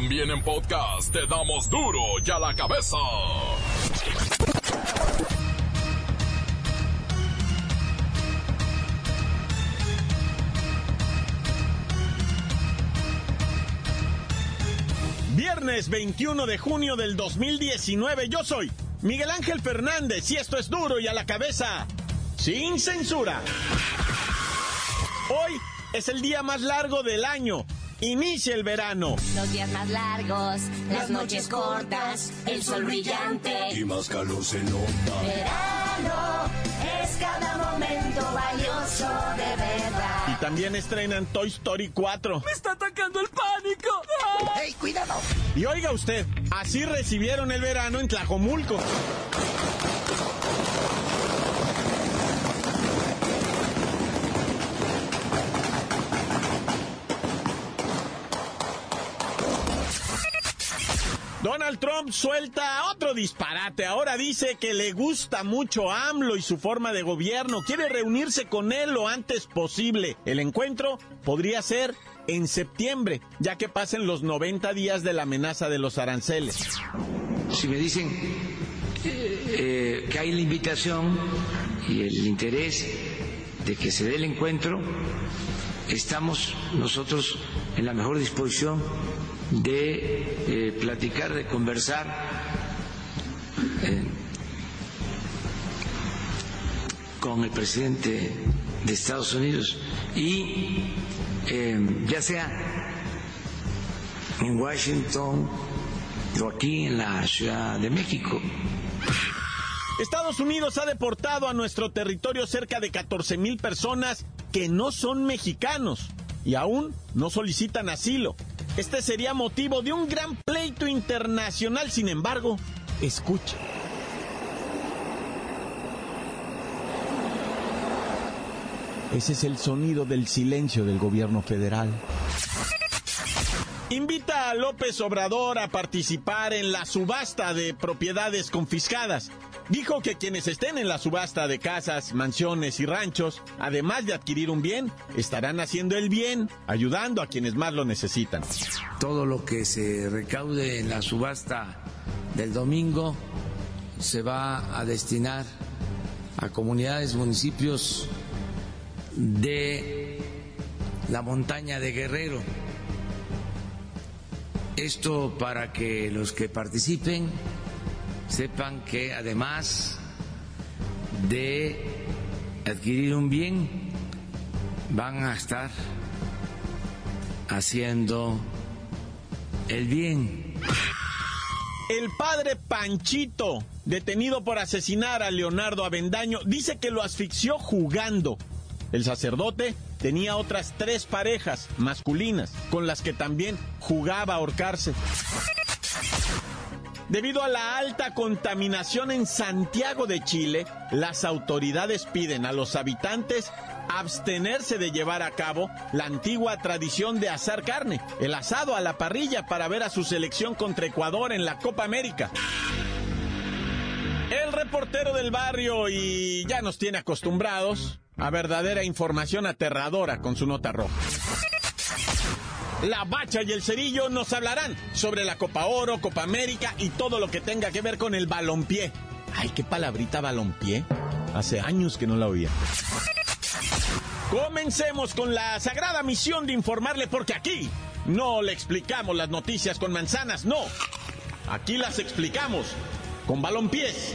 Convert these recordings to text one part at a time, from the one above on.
También en podcast te damos duro y a la cabeza. Viernes 21 de junio del 2019, yo soy Miguel Ángel Fernández y esto es duro y a la cabeza, sin censura. Hoy es el día más largo del año. Inicia el verano. Los días más largos, las noches cortas, el sol brillante. Y más calor se nota. Verano es cada momento valioso de verdad. Y también estrenan Toy Story 4. ¡Me está atacando el pánico! ¡Ey, cuidado! Y oiga usted, así recibieron el verano en Tlajomulco. Donald Trump suelta otro disparate. Ahora dice que le gusta mucho AMLO y su forma de gobierno. Quiere reunirse con él lo antes posible. El encuentro podría ser en septiembre, ya que pasen los 90 días de la amenaza de los aranceles. Si me dicen eh, que hay la invitación y el interés de que se dé el encuentro, estamos nosotros en la mejor disposición de eh, platicar, de conversar. eh, con el presidente de Estados Unidos y eh, ya sea en Washington o aquí en la Ciudad de México. Estados Unidos ha deportado a nuestro territorio cerca de 14 mil personas que no son mexicanos y aún no solicitan asilo. Este sería motivo de un gran pleito internacional. Sin embargo, escuche. Ese es el sonido del silencio del gobierno federal. Invita a López Obrador a participar en la subasta de propiedades confiscadas. Dijo que quienes estén en la subasta de casas, mansiones y ranchos, además de adquirir un bien, estarán haciendo el bien, ayudando a quienes más lo necesitan. Todo lo que se recaude en la subasta del domingo se va a destinar a comunidades, municipios de la montaña de Guerrero. Esto para que los que participen sepan que además de adquirir un bien, van a estar haciendo el bien. El padre Panchito, detenido por asesinar a Leonardo Avendaño, dice que lo asfixió jugando. El sacerdote tenía otras tres parejas masculinas con las que también jugaba a ahorcarse. Debido a la alta contaminación en Santiago de Chile, las autoridades piden a los habitantes abstenerse de llevar a cabo la antigua tradición de asar carne, el asado a la parrilla para ver a su selección contra Ecuador en la Copa América. El reportero del barrio y ya nos tiene acostumbrados a verdadera información aterradora con su nota roja. La Bacha y el Cerillo nos hablarán sobre la Copa Oro, Copa América y todo lo que tenga que ver con el balompié. Ay, qué palabrita balompié. Hace años que no la oía. Comencemos con la sagrada misión de informarle porque aquí no le explicamos las noticias con manzanas, no. Aquí las explicamos con balompiés.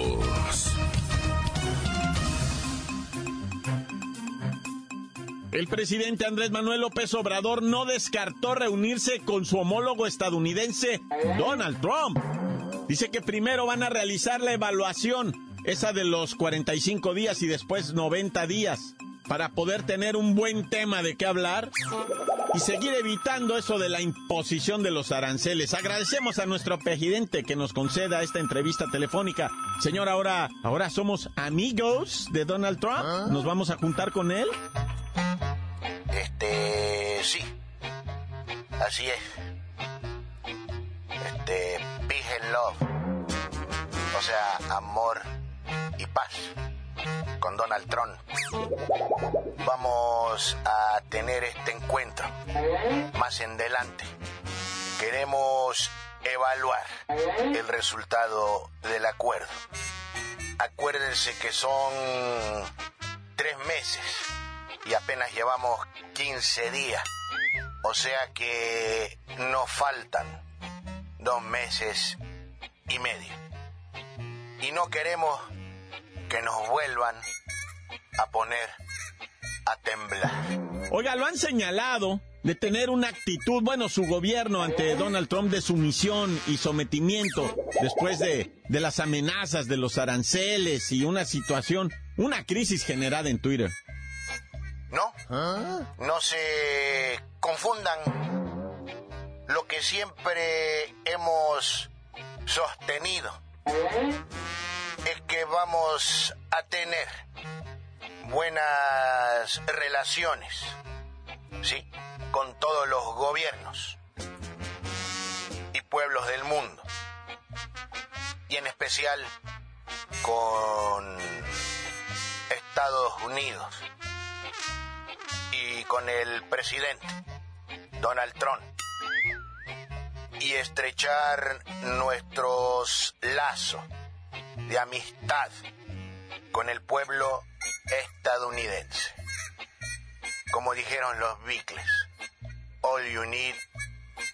El presidente Andrés Manuel López Obrador no descartó reunirse con su homólogo estadounidense, Donald Trump. Dice que primero van a realizar la evaluación, esa de los 45 días y después 90 días, para poder tener un buen tema de qué hablar y seguir evitando eso de la imposición de los aranceles. Agradecemos a nuestro presidente que nos conceda esta entrevista telefónica. Señor, ahora, ahora somos amigos de Donald Trump. ¿Ah? ¿Nos vamos a juntar con él? Este, sí. Así es. Este, peace and love. O sea, amor y paz. Con Donald Trump. Vamos a tener este encuentro más en adelante. Queremos evaluar el resultado del acuerdo. Acuérdense que son tres meses y apenas llevamos 15 días. O sea que nos faltan dos meses y medio. Y no queremos que nos vuelvan a poner a temblar. Oiga, lo han señalado de tener una actitud, bueno, su gobierno ante Donald Trump de sumisión y sometimiento después de, de las amenazas de los aranceles y una situación, una crisis generada en Twitter. ¿No? No se confundan lo que siempre hemos sostenido es que vamos a tener buenas relaciones, ¿sí? Con todos los gobiernos y pueblos del mundo. Y en especial con Estados Unidos con el presidente Donald Trump y estrechar nuestros lazos de amistad con el pueblo estadounidense. Como dijeron los Beatles, all you need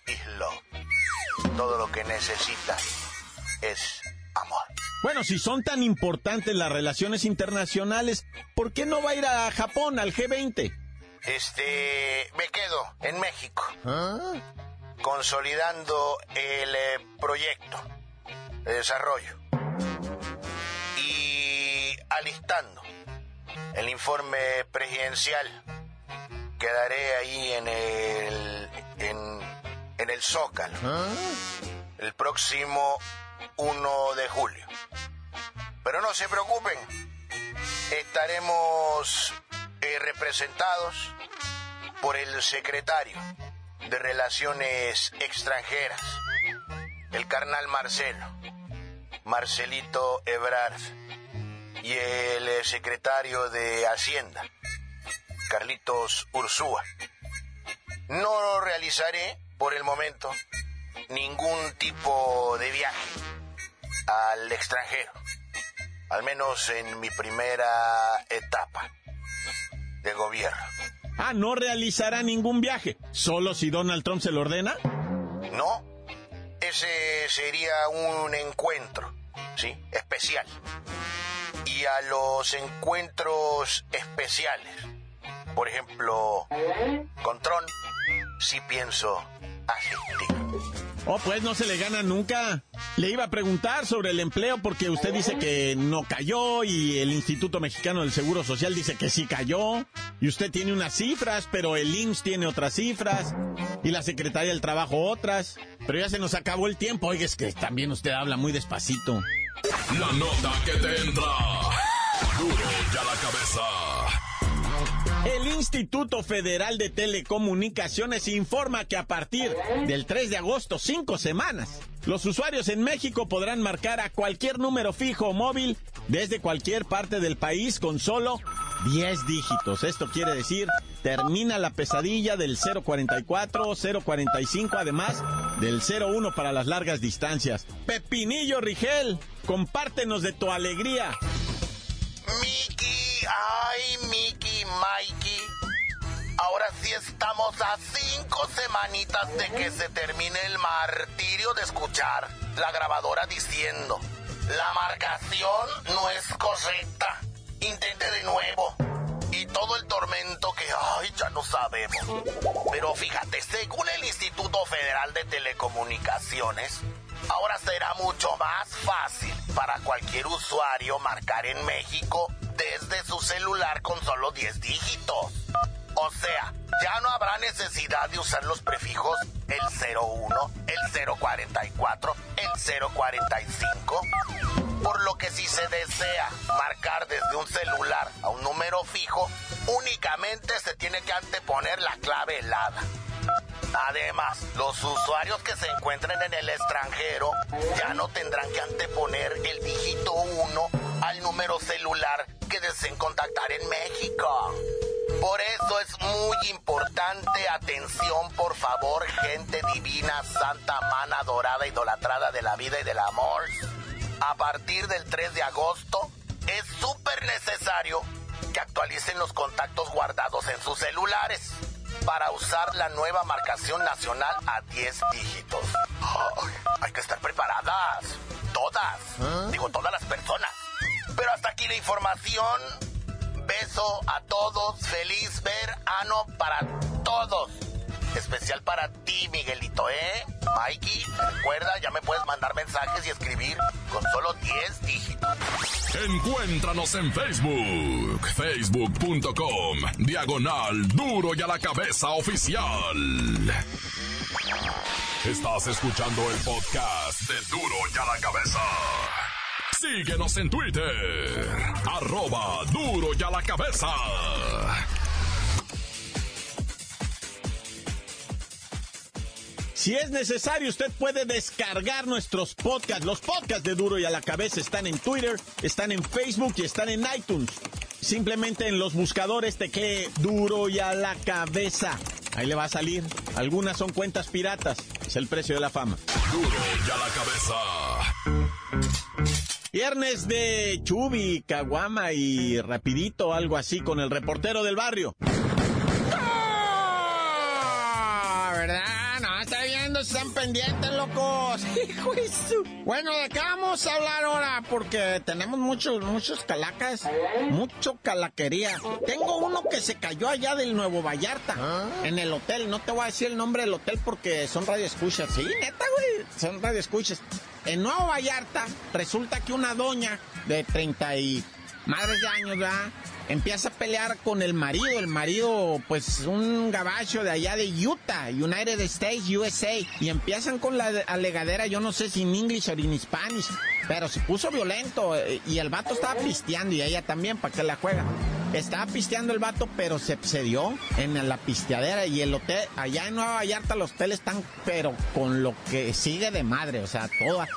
is love. Todo lo que necesitas es amor. Bueno, si son tan importantes las relaciones internacionales, ¿por qué no va a ir a Japón, al G20? Este, me quedo en México, consolidando el eh, proyecto de desarrollo y alistando el informe presidencial que daré ahí en el, en, en el Zócalo el próximo 1 de julio. Pero no se preocupen, estaremos representados por el secretario de Relaciones Extranjeras, el carnal Marcelo, Marcelito Ebrard, y el eh, secretario de Hacienda, Carlitos Ursúa. No realizaré por el momento ningún tipo de viaje al extranjero, al menos en mi primera etapa de gobierno. Ah, no realizará ningún viaje, solo si Donald Trump se lo ordena. No, ese sería un encuentro, ¿sí? Especial. Y a los encuentros especiales, por ejemplo, con Trump, sí pienso Oh, pues no se le gana nunca. Le iba a preguntar sobre el empleo porque usted dice que no cayó y el Instituto Mexicano del Seguro Social dice que sí cayó. Y usted tiene unas cifras, pero el IMSS tiene otras cifras y la Secretaría del Trabajo otras. Pero ya se nos acabó el tiempo. Oiga, es que también usted habla muy despacito. La nota que te entra. Duro ya la cabeza. El Instituto Federal de Telecomunicaciones informa que a partir del 3 de agosto, cinco semanas, los usuarios en México podrán marcar a cualquier número fijo o móvil desde cualquier parte del país con solo 10 dígitos. Esto quiere decir, termina la pesadilla del 044, 045, además del 01 para las largas distancias. Pepinillo Rigel, compártenos de tu alegría. Miki, ay, Miki, Mikey. Ahora sí estamos a cinco semanitas de que se termine el martirio de escuchar la grabadora diciendo, la marcación no es correcta. Intente de nuevo. Y todo el tormento que, ay, ya no sabemos. Pero fíjate, según el Instituto Federal de Telecomunicaciones, ahora será mucho más fácil para cualquier usuario marcar en México desde su celular con solo 10 dígitos. O sea, ya no habrá necesidad de usar los prefijos el 01, el 044, el 045. Por lo que si se desea marcar desde un celular a un número fijo, únicamente se tiene que anteponer la clave helada. Además, los usuarios que se encuentren en el extranjero ya no tendrán que anteponer el dígito 1 al número celular que deseen contactar en México. Por eso es muy importante, atención por favor, gente divina, santa, mana, dorada, idolatrada de la vida y del amor. A partir del 3 de agosto es súper necesario que actualicen los contactos guardados en sus celulares para usar la nueva marcación nacional a 10 dígitos. hay que estar preparadas, todas, digo todas las personas. Pero hasta aquí la información. Beso a todos, feliz ver ano para todos. Especial para ti, Miguelito, ¿eh? Mikey, recuerda, ya me puedes mandar mensajes y escribir con solo 10 dígitos. Encuéntranos en Facebook, facebook.com, diagonal duro y a la cabeza oficial. Estás escuchando el podcast de duro y a la cabeza. Síguenos en Twitter, arroba duro y a la cabeza. Si es necesario, usted puede descargar nuestros podcasts. Los podcasts de Duro y a la cabeza están en Twitter, están en Facebook y están en iTunes. Simplemente en los buscadores te que Duro y a la cabeza. Ahí le va a salir. Algunas son cuentas piratas. Es el precio de la fama. Duro y a la cabeza. Viernes de Chubi, Caguama y Rapidito, algo así, con el reportero del barrio. Están pendientes, locos. Bueno, ¿de qué vamos a hablar ahora? Porque tenemos muchos, muchos calacas, mucho calaquería. Tengo uno que se cayó allá del Nuevo Vallarta, ¿Ah? en el hotel. No te voy a decir el nombre del hotel porque son radioescuchas. Sí, neta, güey, son radioescuchas. En Nuevo Vallarta resulta que una doña de 30 y madres de años, ¿verdad? Empieza a pelear con el marido. El marido, pues, un gabacho de allá de Utah, United States, USA. Y empiezan con la alegadera, yo no sé si en inglés o en Spanish, pero se puso violento. Eh, y el vato estaba pisteando y ella también, ¿para que la juega? Estaba pisteando el vato, pero se excedió en la pisteadera. Y el hotel, allá en Nueva Vallarta, los hoteles están, pero con lo que sigue de madre, o sea, toda.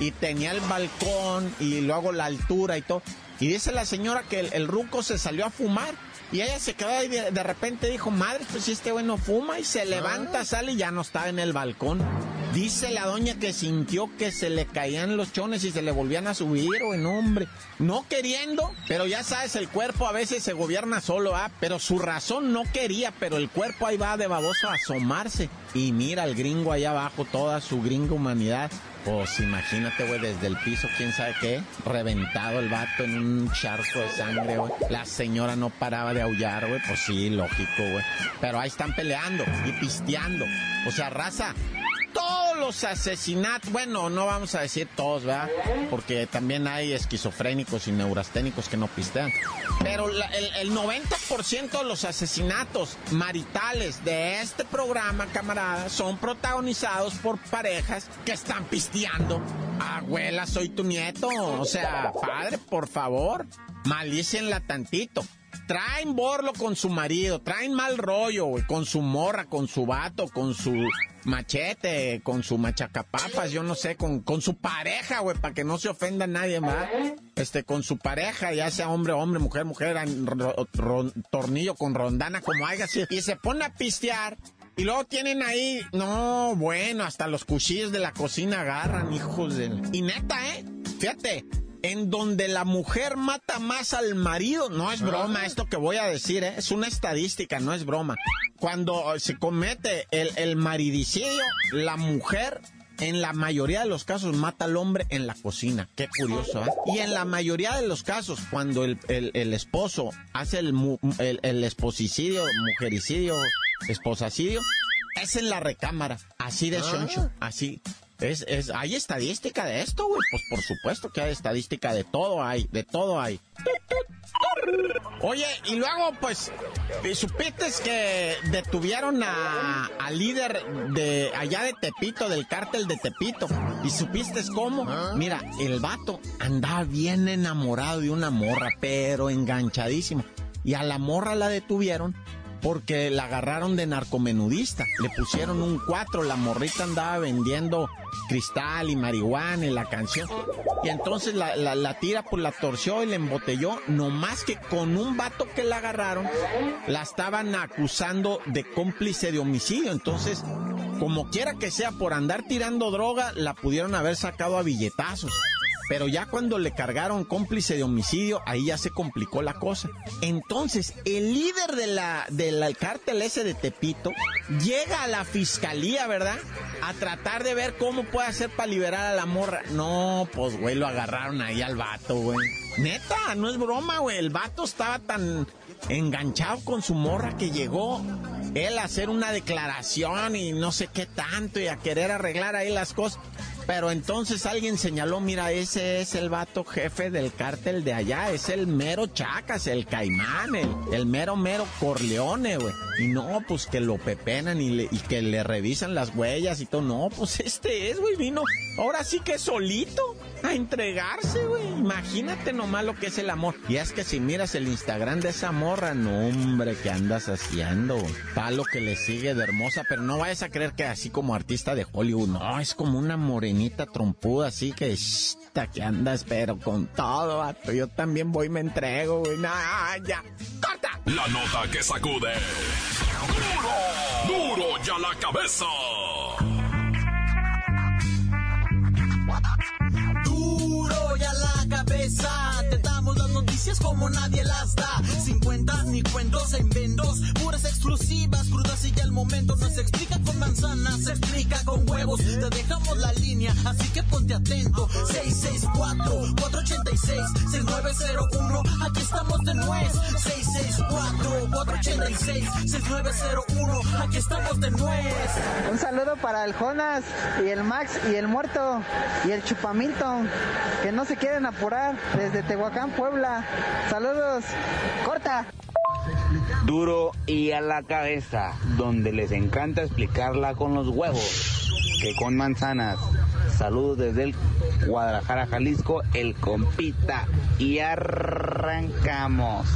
Y tenía el balcón y luego la altura y todo. Y dice la señora que el, ruco se salió a fumar. Y ella se quedó ahí de, de repente dijo, madre, pues si este bueno fuma y se levanta, ah. sale y ya no está en el balcón. Dice la doña que sintió que se le caían los chones y se le volvían a subir, o en hombre. No queriendo, pero ya sabes, el cuerpo a veces se gobierna solo, ¿ah? Pero su razón no quería, pero el cuerpo ahí va de baboso a asomarse. Y mira al gringo allá abajo, toda su gringa humanidad. Pues imagínate, güey, desde el piso, quién sabe qué, reventado el vato en un charco de sangre, güey. La señora no paraba de aullar, güey. Pues sí, lógico, güey. Pero ahí están peleando y pisteando. O sea, raza, los asesinatos, bueno, no vamos a decir todos, ¿verdad? Porque también hay esquizofrénicos y neurasténicos que no pistean. Pero el, 90% de los asesinatos maritales de este programa, camarada, son protagonizados por parejas que están pisteando. Abuela, soy tu nieto. O sea, padre, por favor, malícenla tantito traen borlo con su marido, traen mal rollo, güey, con su morra, con su vato, con su machete, con su machacapapas, yo no sé, con, con su pareja, güey, para que no se ofenda a nadie más. Este, con su pareja, ya sea hombre, hombre, mujer, mujer, tornillo con rondana, como haya así. Y se pone a pistear. Y luego tienen ahí, no, bueno, hasta los cuchillos de la cocina agarran, hijos de... Y neta, ¿eh? Fíjate, en donde la mujer mata más al marido. No es broma esto que voy a decir, ¿eh? es una estadística, no es broma. Cuando se comete el, el maridicidio, la mujer en la mayoría de los casos mata al hombre en la cocina. Qué curioso, ¿eh? Y en la mayoría de los casos, cuando el, esposo hace el, el, el, esposicidio, mujericidio, esposacidio, es en la recámara. Así de choncho, así. Es, es, hay estadística de esto, güey. Pues por supuesto que hay estadística de todo, hay, de todo hay. Oye, y luego, pues, supiste que detuvieron a, al líder de allá de Tepito, del cártel de Tepito. ¿Y supiste cómo? ¿Ah? Mira, el vato andaba bien enamorado de una morra, pero enganchadísimo. Y a la morra la detuvieron porque la agarraron de narcomenudista. Le pusieron un 4, la morrita andaba vendiendo cristal y marihuana en la canción. Y entonces la, la, tira, pues la torció y la embotelló, no más que con un vato que la agarraron, la estaban acusando de cómplice de homicidio. Entonces, como quiera que sea, por andar tirando droga, la pudieron haber sacado a billetazos. Pero ya cuando le cargaron cómplice de homicidio, ahí ya se complicó la cosa. Entonces, el líder de la, del cártel ese de Tepito llega a la fiscalía, ¿verdad? A tratar de ver cómo puede hacer para liberar a la morra. No, pues, güey, lo agarraron ahí al vato, güey. Neta, no es broma, güey. El vato estaba tan enganchado con su morra que llegó él a hacer una declaración y no sé qué tanto y a querer arreglar ahí las cosas. Pero entonces alguien señaló, mira, ese es el vato jefe del cártel de allá, es el mero Chacas, el Caimán, el, mero mero Corleone, güey. Y no, pues que lo pepenan y, y que le revisan las huellas y todo. No, pues este es, güey, vino. Ahora sí que solito a entregarse, güey. Imagínate nomás lo que es el amor. Y es que si miras el Instagram de esa morra, no, hombre, ¿qué andas haciendo? lo que le sigue de hermosa, pero no vayas a creer que así como artista de Hollywood, no, es como una morenita trompuda, así que, está que andas, pero con todo, vato. Yo también voy y me entrego, güey. Nah, ya. ¡Corta! La nota que sacude. ¡Duro! ¡Duro ya la cabeza! Como nadie las da. Sin cuenta ni cuentos en vendos. Puras exclusivas, crudas y ya el momento. No se explica con manzanas, se explica con huevos. Te dejamos la línea, así que ponte atento. 664-486-6901. Aquí estamos de nuez. 664-486-6901. Aquí estamos de nuez. Un saludo para el Jonas y el Max y el Muerto y el Chupamilton. Que no se quieren apurar desde Tehuacán, Puebla. Saludos. Corta. Duro y a la cabeza, donde les encanta explicarla con los huevos, que con manzanas. Saludos desde el Guadalajara, Jalisco, el compita. Y arrancamos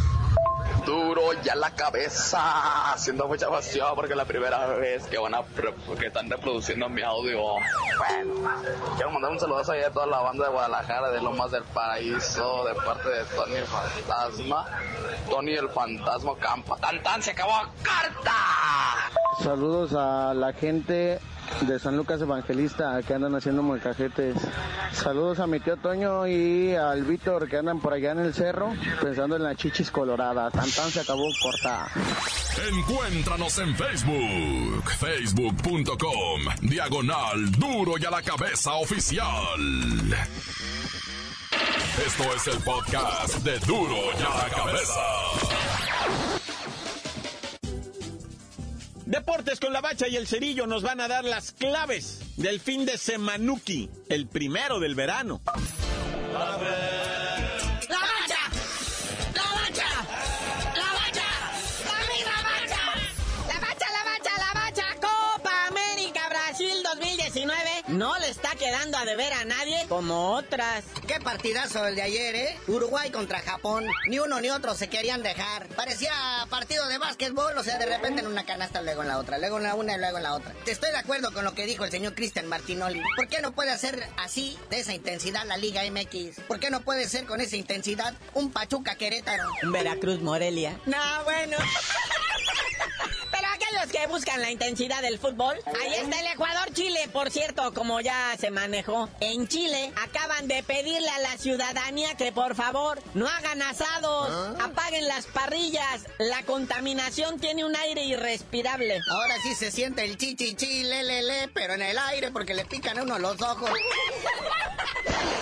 duro ya la cabeza, haciendo mucha pasión porque es la primera vez que van a que están reproduciendo mi audio. Bueno, quiero mandar un saludo a toda la banda de Guadalajara, de Lomas del Paraíso, de parte de Tony el Fantasma, Tony el Fantasma Campa. ¡Tan tan! ¡Se acabó! ¡Carta! Saludos a la gente de San Lucas Evangelista que andan haciendo molcajetes. Saludos a mi tío Toño y al Víctor que andan por allá en el cerro pensando en la chichis colorada. Tan tan se acabó corta. Encuéntranos en Facebook, facebook.com, diagonal duro y a la cabeza oficial. Esto es el podcast de duro y a la cabeza. Deportes con la bacha y el cerillo nos van a dar las claves del fin de Semanuki, el primero del verano. No le está quedando a deber a nadie como otras. Qué partidazo el de ayer, ¿eh? Uruguay contra Japón. Ni uno ni otro se querían dejar. Parecía partido de básquetbol, o sea, de repente en una canasta, luego en la otra, luego en la una y luego en la otra. Estoy de acuerdo con lo que dijo el señor Cristian Martinoli. ¿Por qué no puede hacer así, de esa intensidad, la Liga MX? ¿Por qué no puede ser con esa intensidad un Pachuca Querétaro? Un Veracruz Morelia. No, bueno. los que buscan la intensidad del fútbol. Ahí está el Ecuador-Chile, por cierto, como ya se manejó. En Chile acaban de pedirle a la ciudadanía que por favor no hagan asados, ¿Ah? apaguen las parrillas. La contaminación tiene un aire irrespirable. Ahora sí se siente el chichichi, le, le, le, pero en el aire porque le pican a uno los ojos.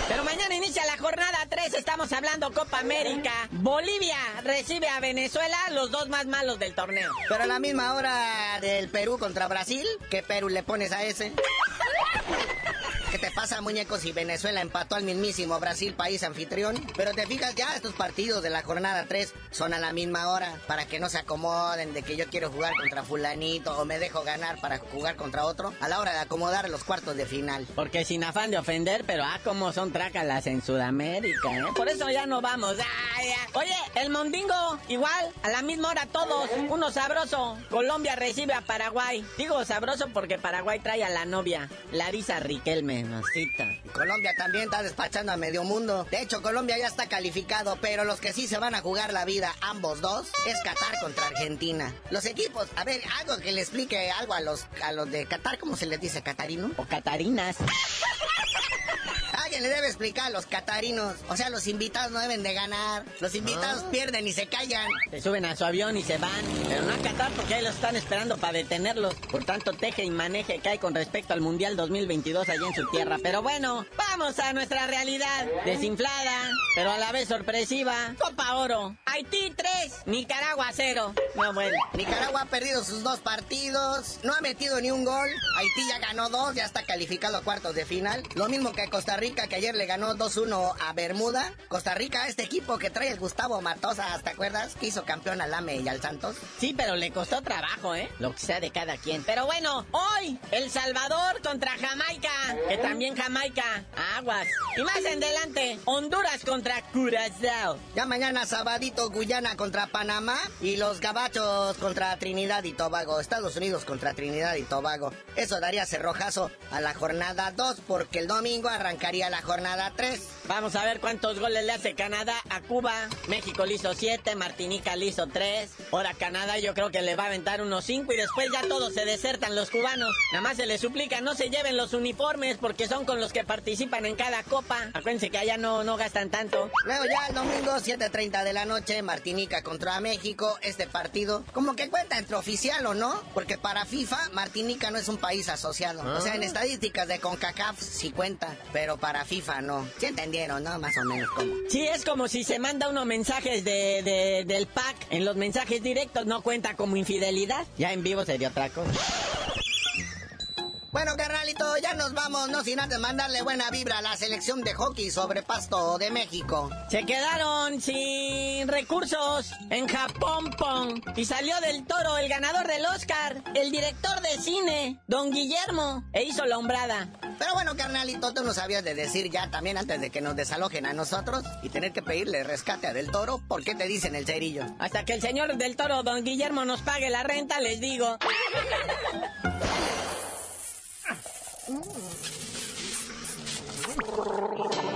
Pero mañana inicia la jornada 3, estamos hablando Copa América. Bolivia recibe a Venezuela, los dos más malos del torneo. Pero a la misma hora del Perú contra Brasil, ¿qué Perú le pones a ese? ¿Qué te pasa? muñecos? Y Venezuela empató al mismísimo Brasil, país anfitrión. Pero te fijas, ya estos partidos de la jornada 3 son a la misma hora, para que no se acomoden de que yo quiero jugar contra fulanito o me dejo ganar para jugar contra otro, a la hora de acomodar los cuartos de final. Porque sin afán de ofender, pero ah, como son trácalas en Sudamérica, ¿eh? Por eso ya no vamos. Oye, el Mondingo, igual, a la misma hora todos, uno sabroso. Colombia recibe a Paraguay. Digo sabroso porque Paraguay trae a la novia, Larisa Riquelme, Colombia también está despachando a medio mundo. De hecho, Colombia ya está calificado, pero los que sí se van a jugar la vida, ambos dos, es Qatar contra Argentina. Los equipos, a ver, algo que le explique algo a los, a los de Qatar, ¿cómo se les dice? ¿Catarino? O Catarinas. Le debe explicar a los catarinos. O sea, los invitados no deben de ganar. Los invitados Ah. pierden y se callan. Se suben a su avión y se van. Pero no a Qatar porque ahí los están esperando para detenerlos. Por tanto, teje y maneje que hay con respecto al Mundial 2022 allá en su tierra. Pero bueno, vamos a nuestra realidad. Desinflada, pero a la vez sorpresiva. Copa Oro. Haití 3, Nicaragua 0. No, bueno. Nicaragua ha perdido sus dos partidos, no ha metido ni un gol. Haití ya ganó dos, ya está calificado a cuartos de final. Lo mismo que Costa Rica, que ayer le ganó 2-1 a Bermuda. Costa Rica, este equipo que trae el Gustavo Matosa, ¿te acuerdas? Que hizo campeón al AME y al Santos. Sí, pero le costó trabajo, ¿eh? Lo que sea de cada quien. Pero bueno, hoy, El Salvador contra Jamaica. Que también Jamaica. Aguas. Y más en adelante, Honduras contra Curazao. Ya mañana, sabadito, Guyana contra Panamá. Y los gabachos contra Trinidad y Tobago. Estados Unidos contra Trinidad y Tobago. Eso daría cerrojazo a la jornada 2, porque el domingo arrancaría la jornada 3. Vamos a ver cuántos goles le hace Canadá a Cuba. México le hizo 7, Martinica le hizo 3. Ahora Canadá yo creo que le va a aventar unos 5 y después ya todos se desertan los cubanos. Nada más se les suplica no se lleven los uniformes porque son con los que participan en cada copa. Acuérdense que allá no, no gastan tanto. Luego ya el domingo, 7.30 de la noche, Martinica contra México. Este partido, como que cuenta entre oficial o no, porque para FIFA, Martinica no es un país asociado. O sea, en estadísticas de CONCACAF sí cuenta, pero para FIFA no. ¿Sí entendieron, no? Más o menos como. Sí, es como si se manda unos mensajes de, de- del pack. En los mensajes directos no cuenta como infidelidad. Ya en vivo sería otra cosa. Bueno, carnalito, ya nos vamos, no sin antes mandarle buena vibra a la selección de hockey sobre pasto de México. Se quedaron sin recursos en Japón Pong. Y salió del toro el ganador del Oscar, el director de cine, don Guillermo, e hizo la hombrada. Pero bueno, carnalito, tú nos sabías de decir ya también antes de que nos desalojen a nosotros y tener que pedirle rescate a Del Toro, ¿por qué te dicen el cerillo? Hasta que el señor del toro, don Guillermo, nos pague la renta, les digo.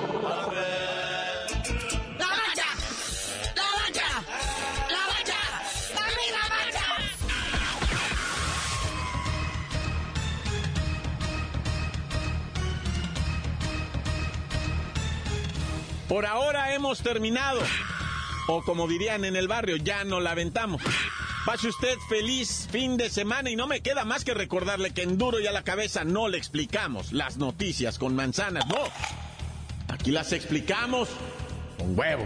Por ahora hemos terminado. O como dirían en el barrio, ya no la aventamos. Pase usted feliz fin de semana y no me queda más que recordarle que en duro y a la cabeza no le explicamos las noticias con manzanas, no. Aquí las explicamos con huevo.